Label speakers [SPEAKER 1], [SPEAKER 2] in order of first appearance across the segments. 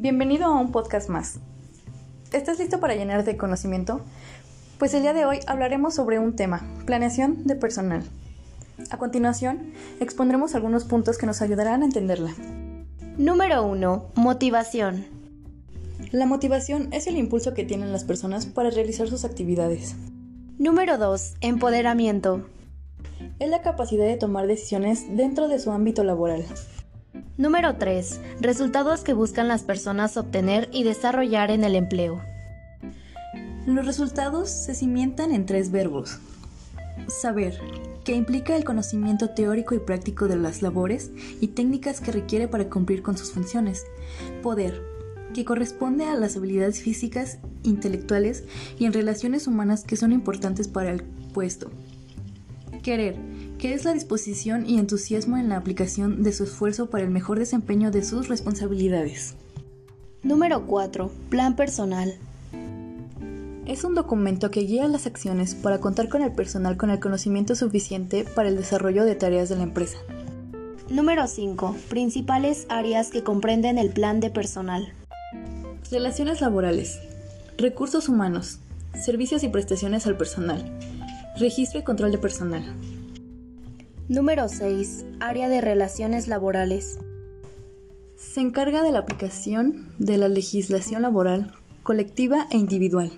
[SPEAKER 1] Bienvenido a un podcast más. ¿Estás listo para llenarte de conocimiento? Pues el día de hoy hablaremos sobre un tema, planeación de personal. A continuación, expondremos algunos puntos que nos ayudarán a entenderla.
[SPEAKER 2] Número 1. Motivación.
[SPEAKER 1] La motivación es el impulso que tienen las personas para realizar sus actividades.
[SPEAKER 2] Número 2. Empoderamiento.
[SPEAKER 1] Es la capacidad de tomar decisiones dentro de su ámbito laboral.
[SPEAKER 2] Número 3. Resultados que buscan las personas obtener y desarrollar en el empleo.
[SPEAKER 1] Los resultados se cimientan en tres verbos. Saber, que implica el conocimiento teórico y práctico de las labores y técnicas que requiere para cumplir con sus funciones. Poder, que corresponde a las habilidades físicas, intelectuales y en relaciones humanas que son importantes para el puesto. Querer, que es la disposición y entusiasmo en la aplicación de su esfuerzo para el mejor desempeño de sus responsabilidades.
[SPEAKER 2] Número 4. Plan personal.
[SPEAKER 1] Es un documento que guía las acciones para contar con el personal con el conocimiento suficiente para el desarrollo de tareas de la empresa.
[SPEAKER 2] Número 5. Principales áreas que comprenden el plan de personal.
[SPEAKER 1] Relaciones laborales. Recursos humanos. Servicios y prestaciones al personal. Registro y control de personal.
[SPEAKER 2] Número 6. Área de relaciones laborales.
[SPEAKER 1] Se encarga de la aplicación de la legislación laboral colectiva e individual.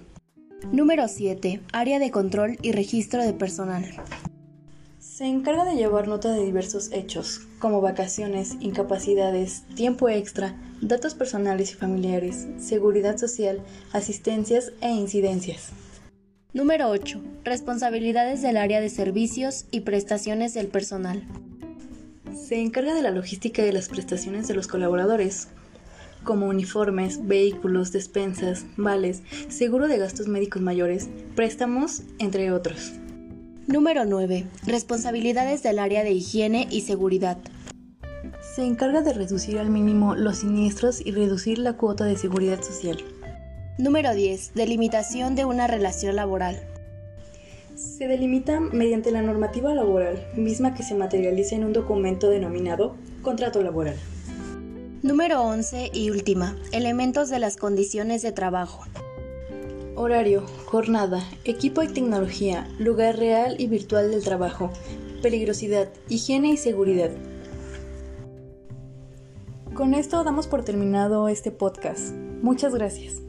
[SPEAKER 2] Número 7. Área de control y registro de personal.
[SPEAKER 1] Se encarga de llevar nota de diversos hechos, como vacaciones, incapacidades, tiempo extra, datos personales y familiares, seguridad social, asistencias e incidencias.
[SPEAKER 2] Número 8. Responsabilidades del área de servicios y prestaciones del personal.
[SPEAKER 1] Se encarga de la logística de las prestaciones de los colaboradores, como uniformes, vehículos, despensas, vales, seguro de gastos médicos mayores, préstamos, entre otros.
[SPEAKER 2] Número 9. Responsabilidades del área de higiene y seguridad.
[SPEAKER 1] Se encarga de reducir al mínimo los siniestros y reducir la cuota de seguridad social.
[SPEAKER 2] Número 10. Delimitación de una relación laboral.
[SPEAKER 1] Se delimita mediante la normativa laboral, misma que se materializa en un documento denominado contrato laboral.
[SPEAKER 2] Número 11 y última. Elementos de las condiciones de trabajo.
[SPEAKER 1] Horario, jornada, equipo y tecnología, lugar real y virtual del trabajo, peligrosidad, higiene y seguridad. Con esto damos por terminado este podcast. Muchas gracias.